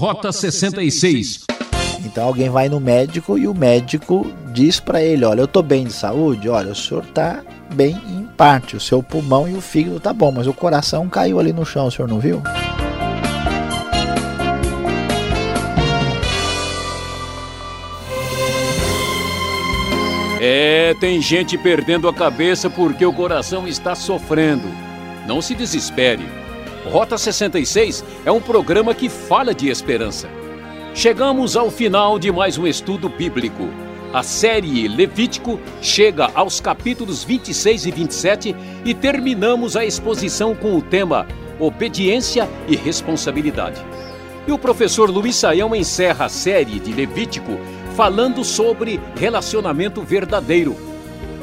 Rota 66. Então alguém vai no médico e o médico diz para ele: Olha, eu estou bem de saúde, olha, o senhor está bem em parte, o seu pulmão e o fígado tá bom, mas o coração caiu ali no chão, o senhor não viu? É, tem gente perdendo a cabeça porque o coração está sofrendo. Não se desespere. Rota 66 é um programa que fala de esperança. Chegamos ao final de mais um estudo bíblico. A série Levítico chega aos capítulos 26 e 27 e terminamos a exposição com o tema Obediência e Responsabilidade. E o professor Luiz Saião encerra a série de Levítico falando sobre relacionamento verdadeiro.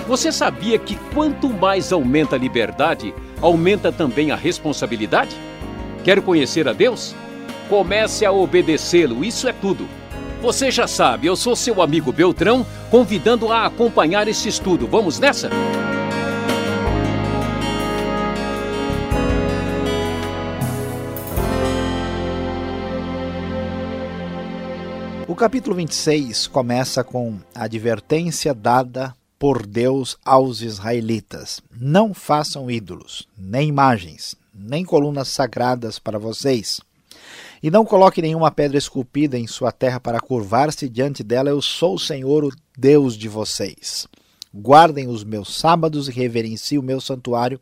Você sabia que quanto mais aumenta a liberdade, aumenta também a responsabilidade? Quer conhecer a Deus? Comece a obedecê-lo, isso é tudo. Você já sabe, eu sou seu amigo Beltrão, convidando a acompanhar esse estudo. Vamos nessa? O capítulo 26 começa com a advertência dada por Deus aos israelitas: Não façam ídolos, nem imagens, nem colunas sagradas para vocês. E não coloque nenhuma pedra esculpida em sua terra para curvar-se diante dela. Eu sou o Senhor, o Deus de vocês. Guardem os meus sábados e reverenciem o meu santuário.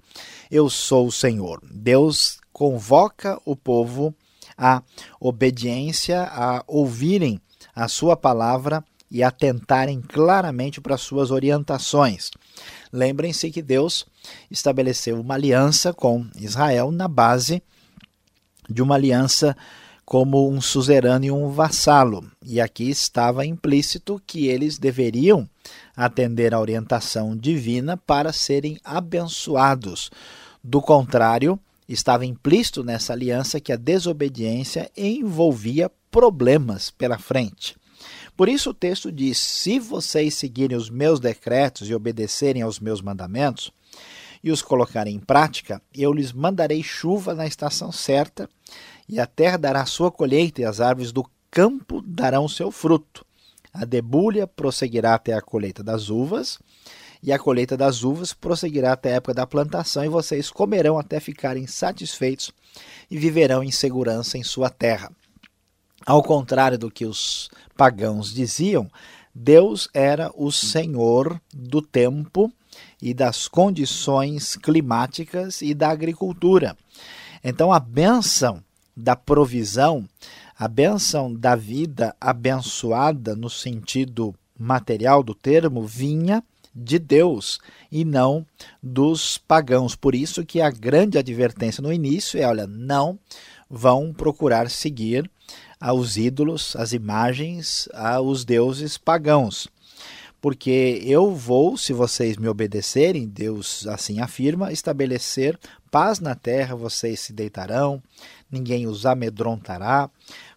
Eu sou o Senhor. Deus convoca o povo à obediência, a ouvirem a sua palavra e atentarem claramente para suas orientações. Lembrem-se que Deus estabeleceu uma aliança com Israel na base de uma aliança como um suzerano e um vassalo. E aqui estava implícito que eles deveriam atender à orientação divina para serem abençoados. Do contrário, estava implícito nessa aliança que a desobediência envolvia problemas pela frente. Por isso o texto diz: Se vocês seguirem os meus decretos e obedecerem aos meus mandamentos e os colocarem em prática, eu lhes mandarei chuva na estação certa, e a terra dará sua colheita, e as árvores do campo darão seu fruto. A debulha prosseguirá até a colheita das uvas, e a colheita das uvas prosseguirá até a época da plantação, e vocês comerão até ficarem satisfeitos e viverão em segurança em sua terra. Ao contrário do que os pagãos diziam, Deus era o Senhor do tempo e das condições climáticas e da agricultura. Então a bênção da provisão, a bênção da vida abençoada no sentido material do termo, vinha de Deus e não dos pagãos. Por isso que a grande advertência no início é, olha, não vão procurar seguir aos ídolos, às imagens, aos deuses pagãos. Porque eu vou, se vocês me obedecerem, Deus assim afirma, estabelecer paz na terra, vocês se deitarão, ninguém os amedrontará,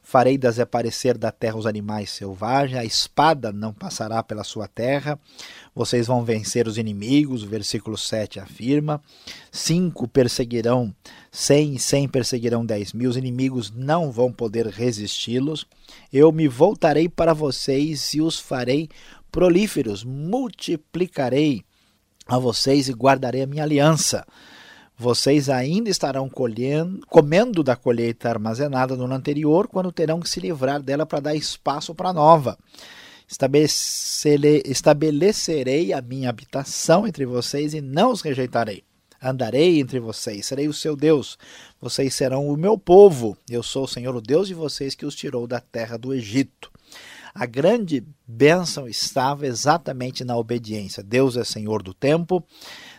farei desaparecer da terra os animais selvagens, a espada não passará pela sua terra, vocês vão vencer os inimigos, o versículo 7 afirma. Cinco perseguirão cem cem perseguirão dez mil, os inimigos não vão poder resisti-los. Eu me voltarei para vocês e os farei prolíferos, multiplicarei a vocês e guardarei a minha aliança. Vocês ainda estarão colhendo, comendo da colheita armazenada no ano anterior, quando terão que se livrar dela para dar espaço para a nova estabelecerei a minha habitação entre vocês e não os rejeitarei. Andarei entre vocês, serei o seu Deus. Vocês serão o meu povo. Eu sou o Senhor, o Deus de vocês, que os tirou da terra do Egito. A grande bênção estava exatamente na obediência. Deus é Senhor do tempo,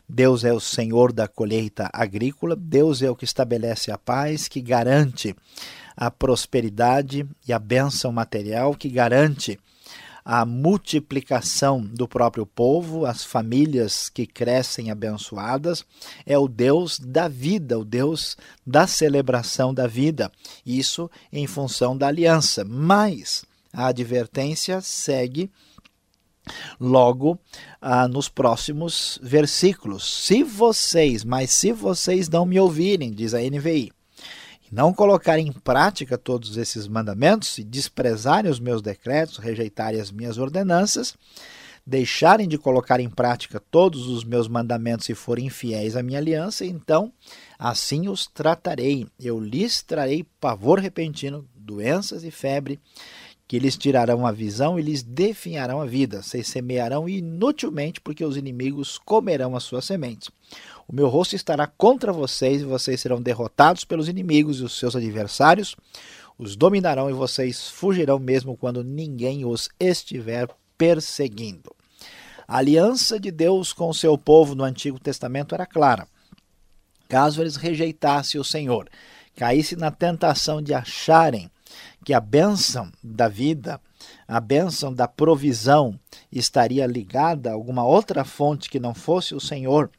Deus é o Senhor da colheita agrícola, Deus é o que estabelece a paz, que garante a prosperidade e a bênção material, que garante a multiplicação do próprio povo, as famílias que crescem abençoadas, é o Deus da vida, o Deus da celebração da vida. Isso em função da aliança. Mas a advertência segue logo ah, nos próximos versículos. Se vocês, mas se vocês não me ouvirem, diz a NVI, não colocarem em prática todos esses mandamentos e desprezarem os meus decretos, rejeitarem as minhas ordenanças, deixarem de colocar em prática todos os meus mandamentos e forem infiéis à minha aliança, então assim os tratarei. Eu lhes trarei pavor repentino, doenças e febre, que lhes tirarão a visão e lhes definharão a vida. Vocês semearão inutilmente, porque os inimigos comerão as suas sementes. O meu rosto estará contra vocês, e vocês serão derrotados pelos inimigos, e os seus adversários os dominarão, e vocês fugirão mesmo quando ninguém os estiver perseguindo. A aliança de Deus com o seu povo no Antigo Testamento era clara. Caso eles rejeitassem o Senhor, caíssem na tentação de acharem que a bênção da vida, a bênção da provisão estaria ligada a alguma outra fonte que não fosse o Senhor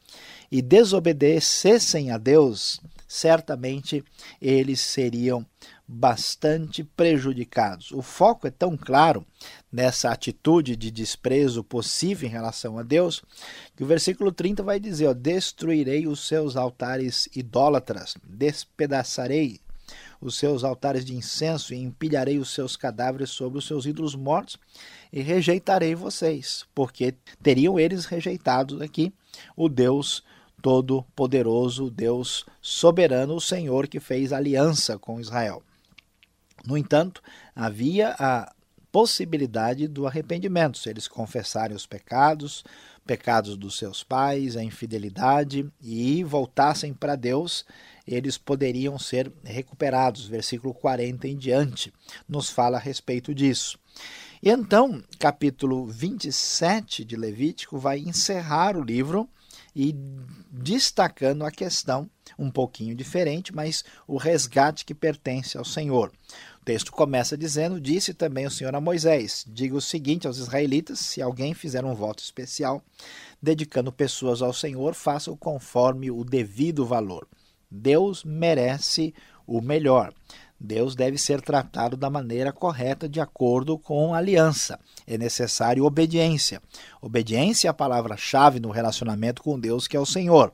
e desobedecessem a Deus, certamente eles seriam bastante prejudicados. O foco é tão claro nessa atitude de desprezo possível em relação a Deus, que o versículo 30 vai dizer: ó, Destruirei os seus altares idólatras, despedaçarei os seus altares de incenso e empilharei os seus cadáveres sobre os seus ídolos mortos e rejeitarei vocês, porque teriam eles rejeitado aqui o Deus Todo-Poderoso, Deus soberano, o Senhor que fez aliança com Israel. No entanto, havia a possibilidade do arrependimento, se eles confessarem os pecados, pecados dos seus pais, a infidelidade e voltassem para Deus, eles poderiam ser recuperados. Versículo 40 em diante nos fala a respeito disso. E então, capítulo 27 de Levítico vai encerrar o livro e destacando a questão um pouquinho diferente, mas o resgate que pertence ao Senhor. O texto começa dizendo: Disse também o Senhor a Moisés: Diga o seguinte aos israelitas: se alguém fizer um voto especial, dedicando pessoas ao Senhor, faça-o conforme o devido valor. Deus merece o melhor. Deus deve ser tratado da maneira correta, de acordo com a aliança. É necessário obediência. Obediência é a palavra-chave no relacionamento com Deus, que é o Senhor.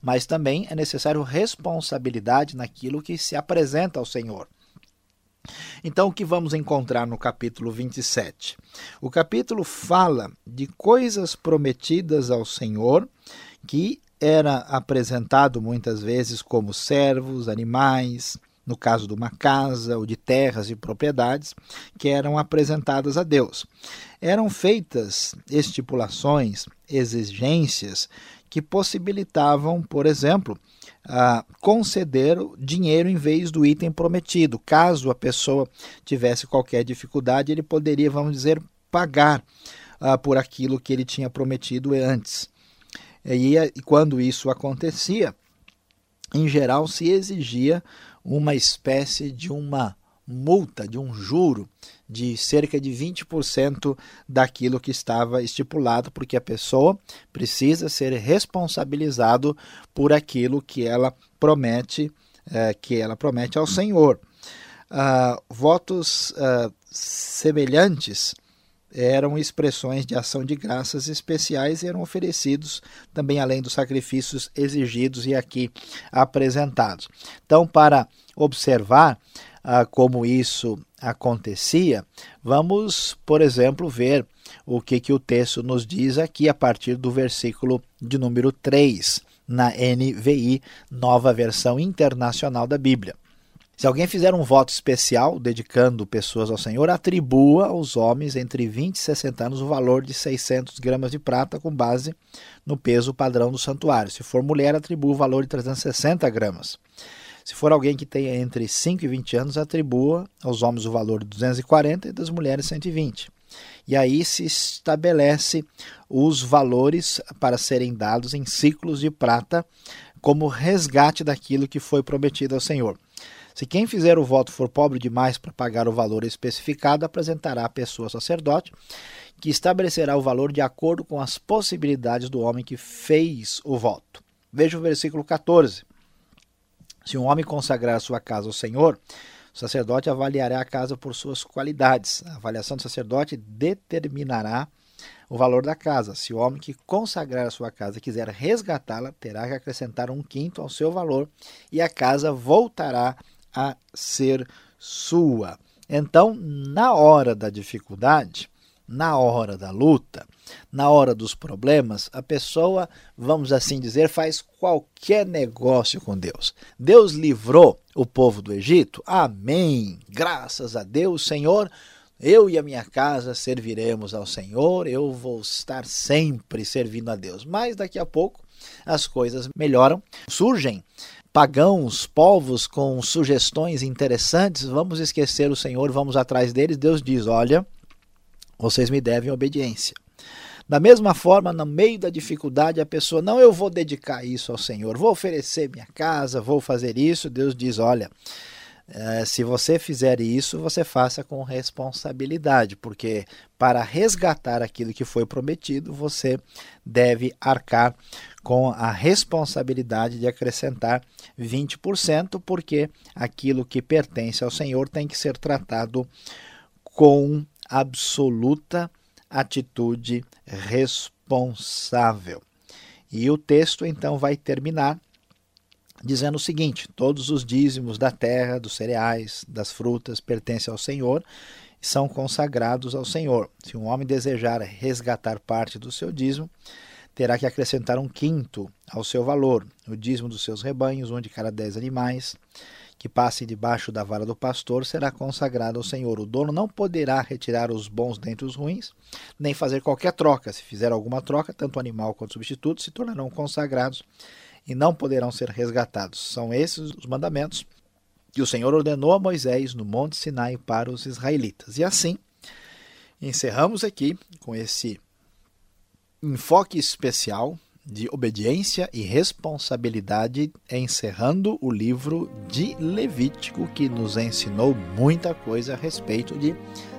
Mas também é necessário responsabilidade naquilo que se apresenta ao Senhor. Então, o que vamos encontrar no capítulo 27? O capítulo fala de coisas prometidas ao Senhor que era apresentado muitas vezes como servos, animais, no caso de uma casa ou de terras e propriedades, que eram apresentadas a Deus. Eram feitas estipulações, exigências que possibilitavam, por exemplo, conceder dinheiro em vez do item prometido. Caso a pessoa tivesse qualquer dificuldade, ele poderia, vamos dizer, pagar uh, por aquilo que ele tinha prometido antes. E, e quando isso acontecia, em geral se exigia uma espécie de uma multa, de um juro de cerca de 20% daquilo que estava estipulado, porque a pessoa precisa ser responsabilizado por aquilo que ela promete, eh, que ela promete ao Senhor. Uh, votos uh, semelhantes eram expressões de ação de graças especiais e eram oferecidos também além dos sacrifícios exigidos e aqui apresentados. Então, para observar ah, como isso acontecia, vamos, por exemplo, ver o que, que o texto nos diz aqui a partir do versículo de número 3, na NVI, nova versão internacional da Bíblia. Se alguém fizer um voto especial dedicando pessoas ao Senhor, atribua aos homens entre 20 e 60 anos o valor de 600 gramas de prata com base no peso padrão do santuário. Se for mulher, atribua o valor de 360 gramas. Se for alguém que tenha entre 5 e 20 anos, atribua aos homens o valor de 240 e das mulheres 120. E aí se estabelece os valores para serem dados em ciclos de prata como resgate daquilo que foi prometido ao Senhor. Se quem fizer o voto for pobre demais para pagar o valor especificado, apresentará a pessoa sacerdote, que estabelecerá o valor de acordo com as possibilidades do homem que fez o voto. Veja o versículo 14. Se um homem consagrar sua casa ao Senhor, o sacerdote avaliará a casa por suas qualidades. A avaliação do sacerdote determinará o valor da casa. Se o homem que consagrar a sua casa quiser resgatá-la, terá que acrescentar um quinto ao seu valor e a casa voltará a ser sua. Então, na hora da dificuldade, na hora da luta, na hora dos problemas, a pessoa, vamos assim dizer, faz qualquer negócio com Deus. Deus livrou o povo do Egito? Amém! Graças a Deus, Senhor. Eu e a minha casa serviremos ao Senhor, eu vou estar sempre servindo a Deus. Mas daqui a pouco as coisas melhoram, surgem pagãos, povos com sugestões interessantes, vamos esquecer o Senhor, vamos atrás deles. Deus diz: Olha, vocês me devem obediência. Da mesma forma, no meio da dificuldade, a pessoa, não, eu vou dedicar isso ao Senhor, vou oferecer minha casa, vou fazer isso. Deus diz: olha, é, se você fizer isso, você faça com responsabilidade, porque para resgatar aquilo que foi prometido, você deve arcar com a responsabilidade de acrescentar 20%, porque aquilo que pertence ao Senhor tem que ser tratado com absoluta atitude responsável. E o texto então vai terminar dizendo o seguinte: todos os dízimos da terra, dos cereais, das frutas pertencem ao Senhor e são consagrados ao Senhor. Se um homem desejar resgatar parte do seu dízimo, terá que acrescentar um quinto ao seu valor, o dízimo dos seus rebanhos, um de cada dez animais, que passem debaixo da vara do pastor, será consagrado ao Senhor. O dono não poderá retirar os bons dentre os ruins, nem fazer qualquer troca. Se fizer alguma troca, tanto animal quanto substituto se tornarão consagrados e não poderão ser resgatados. São esses os mandamentos que o Senhor ordenou a Moisés no Monte Sinai para os israelitas. E assim, encerramos aqui com esse enfoque especial de obediência e responsabilidade, encerrando o livro de Levítico, que nos ensinou muita coisa a respeito de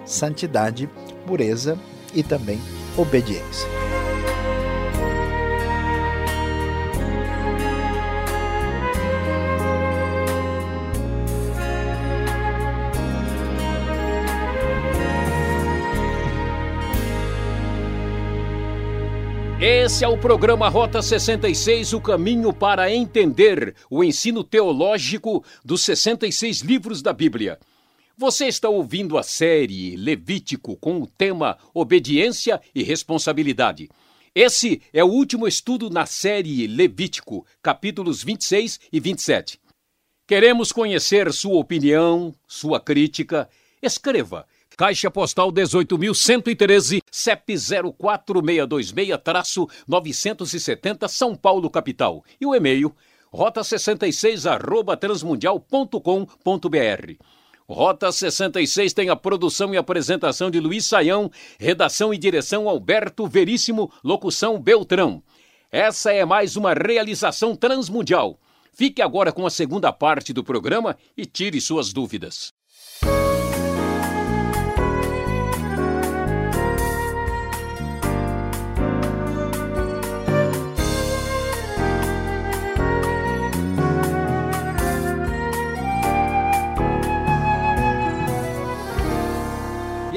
santidade, pureza e também obediência. Esse é o programa Rota 66, o caminho para entender o ensino teológico dos 66 livros da Bíblia. Você está ouvindo a série Levítico com o tema Obediência e Responsabilidade. Esse é o último estudo na série Levítico, capítulos 26 e 27. Queremos conhecer sua opinião, sua crítica. Escreva Caixa Postal 18.113, CEP 04626-970, São Paulo, capital. E o e-mail, rota66 arroba transmundial.com.br. Rota 66 tem a produção e apresentação de Luiz Saião, redação e direção Alberto Veríssimo, locução Beltrão. Essa é mais uma realização transmundial. Fique agora com a segunda parte do programa e tire suas dúvidas.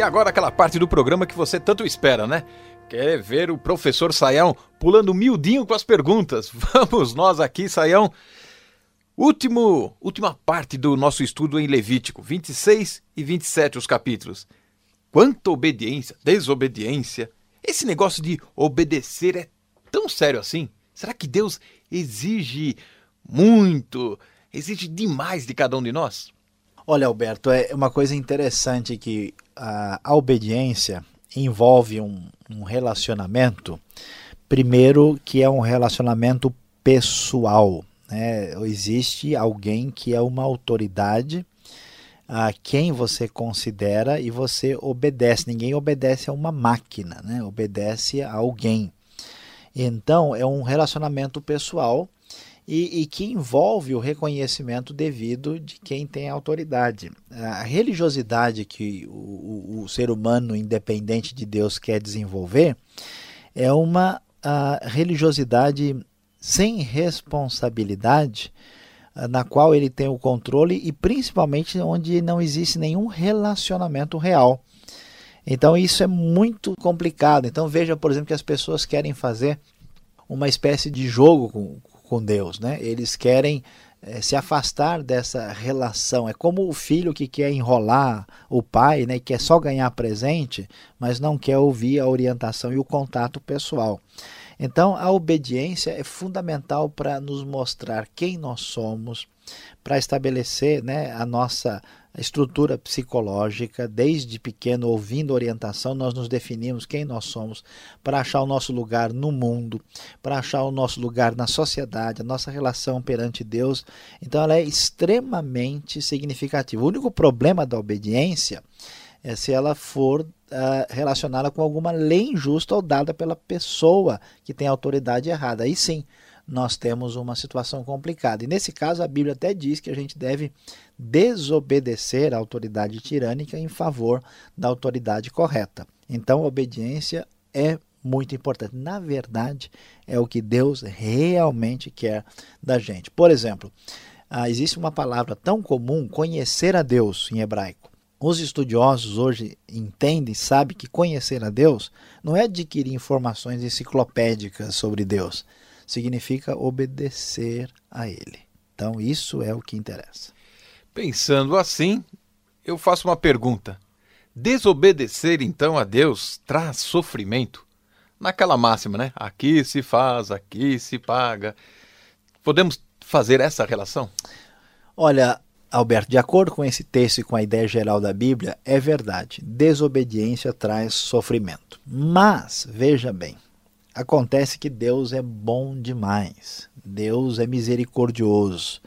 E agora aquela parte do programa que você tanto espera, né? Quer ver o professor Saião pulando miudinho com as perguntas? Vamos nós aqui, Saião. Último, última parte do nosso estudo em Levítico, 26 e 27 os capítulos. Quanta obediência, desobediência. Esse negócio de obedecer é tão sério assim? Será que Deus exige muito, exige demais de cada um de nós? Olha, Alberto, é uma coisa interessante que a, a obediência envolve um, um relacionamento, primeiro que é um relacionamento pessoal. Né? Existe alguém que é uma autoridade a quem você considera e você obedece. Ninguém obedece a uma máquina, né? obedece a alguém. Então, é um relacionamento pessoal e, e, que envolve o reconhecimento devido de quem tem autoridade. A religiosidade que o, o, ser humano independente de Deus quer desenvolver é uma religiosidade sem responsabilidade, na qual ele tem o controle e principalmente onde não existe nenhum relacionamento real. Então isso é muito complicado. Então veja, por exemplo, que as pessoas querem fazer uma espécie de jogo com, com Deus, né? Eles querem é, se afastar dessa relação. É como o filho que quer enrolar o pai, né, quer só ganhar presente, mas não quer ouvir a orientação e o contato pessoal. Então, a obediência é fundamental para nos mostrar quem nós somos, para estabelecer né, a nossa estrutura psicológica, desde pequeno, ouvindo orientação, nós nos definimos quem nós somos, para achar o nosso lugar no mundo, para achar o nosso lugar na sociedade, a nossa relação perante Deus. Então, ela é extremamente significativa. O único problema da obediência é se ela for uh, relacionada com alguma lei injusta ou dada pela pessoa que tem autoridade errada. Aí sim, nós temos uma situação complicada. E nesse caso, a Bíblia até diz que a gente deve desobedecer a autoridade tirânica em favor da autoridade correta. Então, a obediência é muito importante. Na verdade, é o que Deus realmente quer da gente. Por exemplo, ah, existe uma palavra tão comum, conhecer a Deus em hebraico. Os estudiosos hoje entendem, sabem que conhecer a Deus não é adquirir informações enciclopédicas sobre Deus significa obedecer a Ele. Então, isso é o que interessa. Pensando assim, eu faço uma pergunta. Desobedecer então a Deus traz sofrimento? Naquela máxima, né? Aqui se faz, aqui se paga. Podemos fazer essa relação? Olha, Alberto, de acordo com esse texto e com a ideia geral da Bíblia, é verdade. Desobediência traz sofrimento. Mas, veja bem, Acontece que Deus é bom demais. Deus é misericordioso.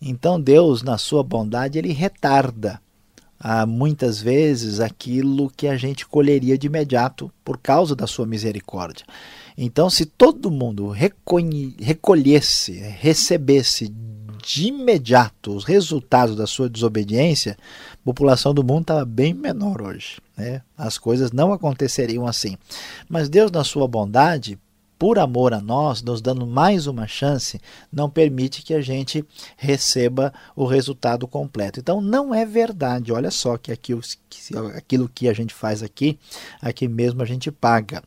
Então Deus, na sua bondade, ele retarda ah, muitas vezes aquilo que a gente colheria de imediato por causa da sua misericórdia. Então, se todo mundo recolhesse, recebesse de imediato os resultados da sua desobediência, a população do mundo estava bem menor hoje. Né? As coisas não aconteceriam assim. Mas Deus, na sua bondade, por amor a nós, nos dando mais uma chance, não permite que a gente receba o resultado completo. Então, não é verdade. Olha só que aquilo, aquilo que a gente faz aqui, aqui mesmo a gente paga.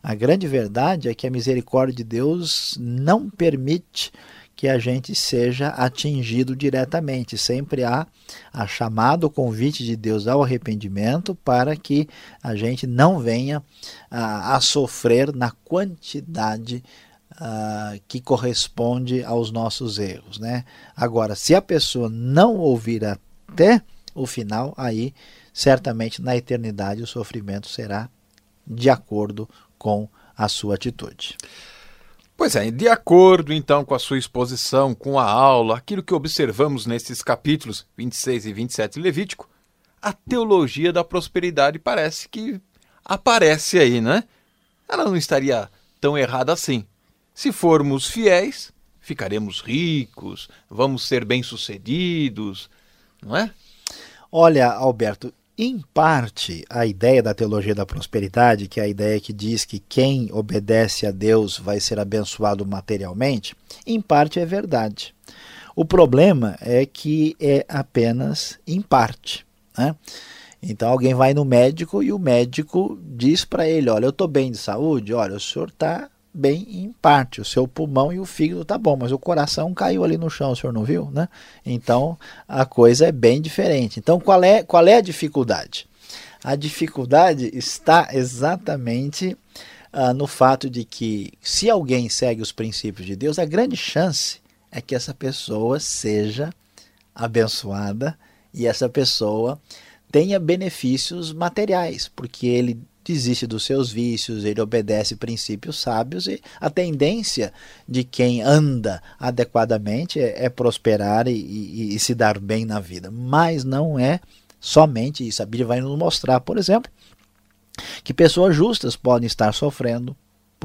A grande verdade é que a misericórdia de Deus não permite que a gente seja atingido diretamente. Sempre há a chamada, o convite de Deus ao arrependimento para que a gente não venha a, a sofrer na quantidade uh, que corresponde aos nossos erros. Né? Agora, se a pessoa não ouvir até o final, aí certamente na eternidade o sofrimento será de acordo com a sua atitude. Pois é, de acordo então com a sua exposição, com a aula, aquilo que observamos nesses capítulos 26 e 27 de Levítico, a teologia da prosperidade parece que aparece aí, né? Ela não estaria tão errada assim. Se formos fiéis, ficaremos ricos, vamos ser bem-sucedidos, não é? Olha, Alberto, em parte, a ideia da teologia da prosperidade, que é a ideia que diz que quem obedece a Deus vai ser abençoado materialmente, em parte é verdade. O problema é que é apenas em parte. Né? Então alguém vai no médico e o médico diz para ele: Olha, eu estou bem de saúde, olha, o senhor está bem em parte. O seu pulmão e o fígado tá bom, mas o coração caiu ali no chão, o senhor não viu, né? Então a coisa é bem diferente. Então qual é, qual é a dificuldade? A dificuldade está exatamente uh, no fato de que se alguém segue os princípios de Deus, a grande chance é que essa pessoa seja abençoada e essa pessoa tenha benefícios materiais, porque ele desiste dos seus vícios, ele obedece princípios sábios e a tendência de quem anda adequadamente é, é prosperar e, e, e se dar bem na vida. Mas não é somente isso. A Bíblia vai nos mostrar, por exemplo, que pessoas justas podem estar sofrendo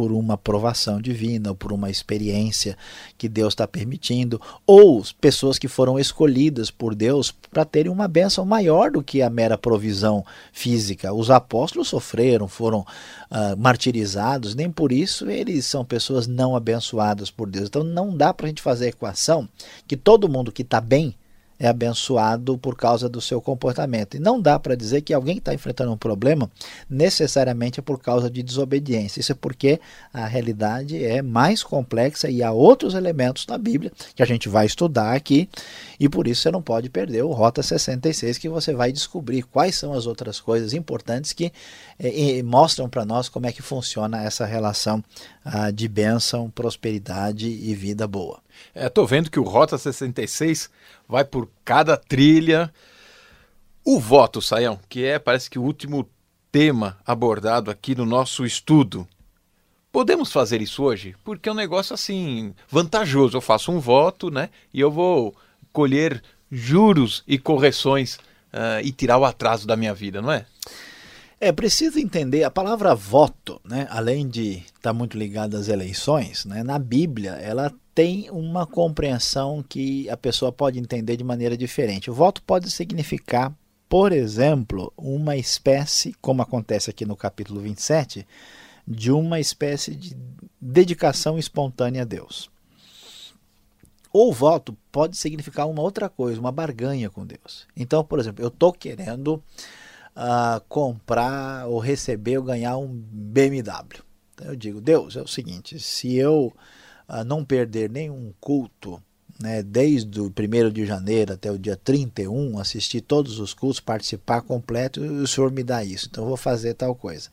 por uma provação divina, ou por uma experiência que Deus está permitindo, ou pessoas que foram escolhidas por Deus para terem uma bênção maior do que a mera provisão física. Os apóstolos sofreram, foram uh, martirizados, nem por isso eles são pessoas não abençoadas por Deus. Então não dá para a gente fazer a equação que todo mundo que está bem é abençoado por causa do seu comportamento. E não dá para dizer que alguém que está enfrentando um problema necessariamente é por causa de desobediência. Isso é porque a realidade é mais complexa e há outros elementos na Bíblia que a gente vai estudar aqui e por isso você não pode perder o Rota 66 que você vai descobrir quais são as outras coisas importantes que eh, mostram para nós como é que funciona essa relação ah, de bênção, prosperidade e vida boa. Estou é, vendo que o Rota 66 vai por cada trilha. O voto, Saião, que é, parece que o último tema abordado aqui no nosso estudo. Podemos fazer isso hoje? Porque é um negócio assim vantajoso. Eu faço um voto, né? E eu vou colher juros e correções uh, e tirar o atraso da minha vida, não é? É preciso entender a palavra voto, né? Além de estar tá muito ligada às eleições, né? Na Bíblia ela tem uma compreensão que a pessoa pode entender de maneira diferente. O voto pode significar, por exemplo, uma espécie, como acontece aqui no capítulo 27, de uma espécie de dedicação espontânea a Deus. Ou voto pode significar uma outra coisa, uma barganha com Deus. Então, por exemplo, eu estou querendo uh, comprar ou receber ou ganhar um BMW. Então eu digo, Deus, é o seguinte, se eu a não perder nenhum culto, né, desde o 1 de janeiro até o dia 31, assistir todos os cultos, participar completo, e o senhor me dá isso, então eu vou fazer tal coisa.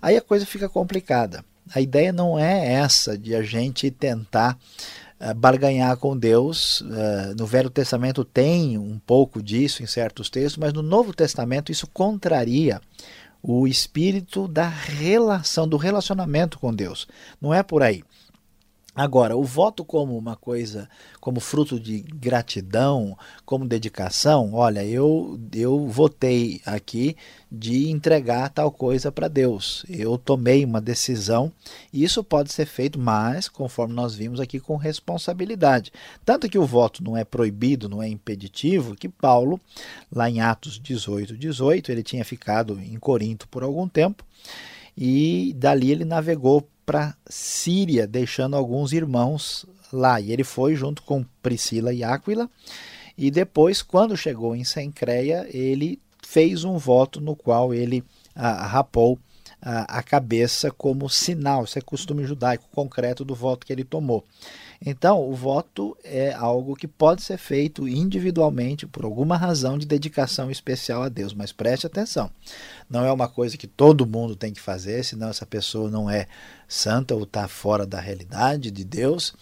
Aí a coisa fica complicada. A ideia não é essa de a gente tentar uh, barganhar com Deus. Uh, no Velho Testamento tem um pouco disso em certos textos, mas no Novo Testamento isso contraria o espírito da relação, do relacionamento com Deus. Não é por aí. Agora, o voto como uma coisa, como fruto de gratidão, como dedicação, olha, eu, eu votei aqui de entregar tal coisa para Deus. Eu tomei uma decisão e isso pode ser feito, mas, conforme nós vimos aqui, com responsabilidade. Tanto que o voto não é proibido, não é impeditivo, que Paulo, lá em Atos 18, 18, ele tinha ficado em Corinto por algum tempo e dali ele navegou para Síria, deixando alguns irmãos lá. E ele foi junto com Priscila e Áquila. E depois, quando chegou em Sencreia, ele fez um voto no qual ele ah, rapou ah, a cabeça como sinal, isso é costume judaico concreto do voto que ele tomou. Então, o voto é algo que pode ser feito individualmente por alguma razão de dedicação especial a Deus, mas preste atenção. Não é uma coisa que todo mundo tem que fazer, senão essa pessoa não é santa ou está fora da realidade de Deus.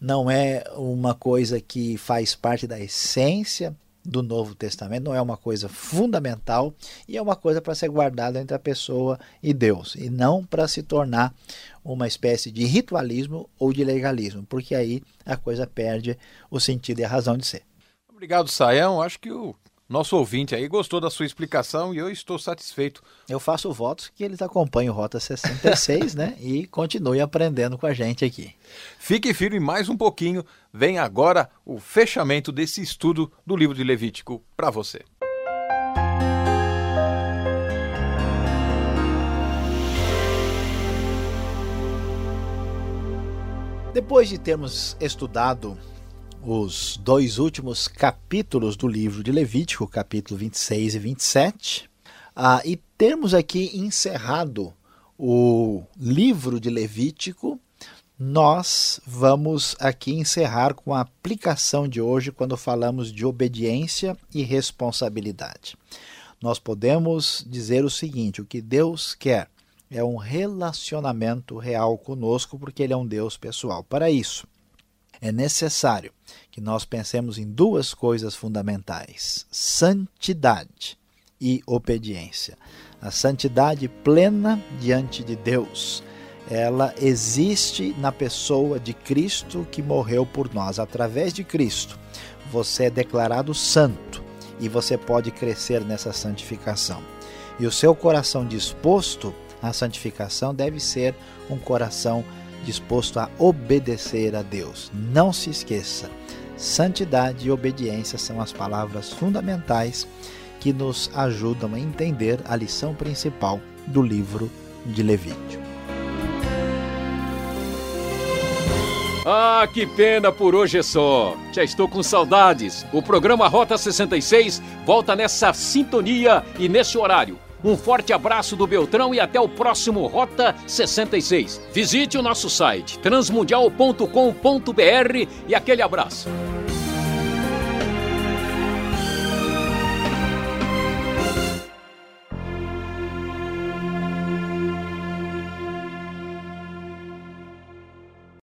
Não é uma coisa que faz parte da essência do Novo Testamento, não é uma coisa fundamental e é uma coisa para ser guardada entre a pessoa e Deus, e não para se tornar uma espécie de ritualismo ou de legalismo, porque aí a coisa perde o sentido e a razão de ser. Obrigado, Saião. Acho que o nosso ouvinte aí gostou da sua explicação e eu estou satisfeito. Eu faço votos que eles acompanhem o Rota 66, né? E continue aprendendo com a gente aqui. Fique firme mais um pouquinho. Vem agora o fechamento desse estudo do livro de Levítico para você. Depois de termos estudado os dois últimos capítulos do livro de Levítico, capítulo 26 e 27, ah, e termos aqui encerrado o livro de Levítico, nós vamos aqui encerrar com a aplicação de hoje quando falamos de obediência e responsabilidade. Nós podemos dizer o seguinte: o que Deus quer é um relacionamento real conosco, porque Ele é um Deus pessoal. Para isso, é necessário que nós pensemos em duas coisas fundamentais: santidade e obediência. A santidade plena diante de Deus, ela existe na pessoa de Cristo que morreu por nós. Através de Cristo, você é declarado santo e você pode crescer nessa santificação. E o seu coração disposto à santificação deve ser um coração disposto a obedecer a Deus. Não se esqueça, santidade e obediência são as palavras fundamentais que nos ajudam a entender a lição principal do livro de Levítico. Ah, que pena por hoje é só. Já estou com saudades. O programa Rota 66 volta nessa sintonia e nesse horário. Um forte abraço do Beltrão e até o próximo Rota 66. Visite o nosso site transmundial.com.br e aquele abraço.